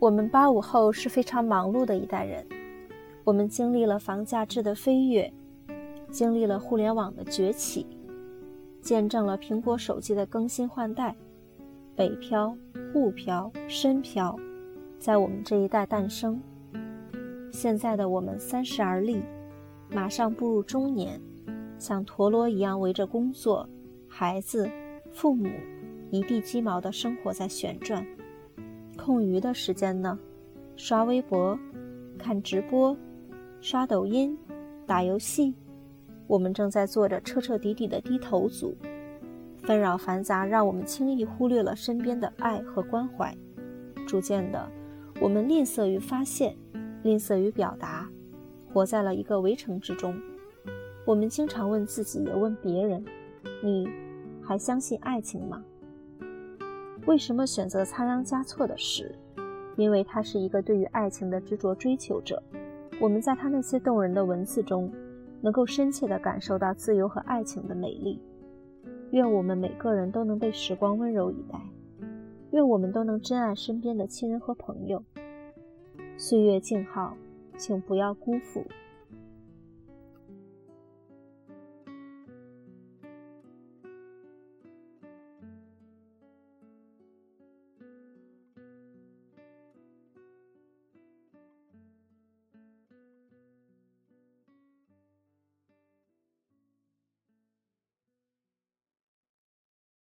我们八五后是非常忙碌的一代人，我们经历了房价制的飞跃，经历了互联网的崛起，见证了苹果手机的更新换代，北漂、沪漂、深漂，在我们这一代诞生。现在的我们三十而立，马上步入中年，像陀螺一样围着工作、孩子、父母一地鸡毛的生活在旋转。空余的时间呢，刷微博、看直播、刷抖音、打游戏，我们正在做着彻彻底底的低头族。纷扰繁杂让我们轻易忽略了身边的爱和关怀。逐渐的，我们吝啬于发现，吝啬于表达，活在了一个围城之中。我们经常问自己，也问别人：“你还相信爱情吗？”为什么选择仓央嘉措的诗？因为他是一个对于爱情的执着追求者。我们在他那些动人的文字中，能够深切地感受到自由和爱情的美丽。愿我们每个人都能被时光温柔以待，愿我们都能珍爱身边的亲人和朋友。岁月静好，请不要辜负。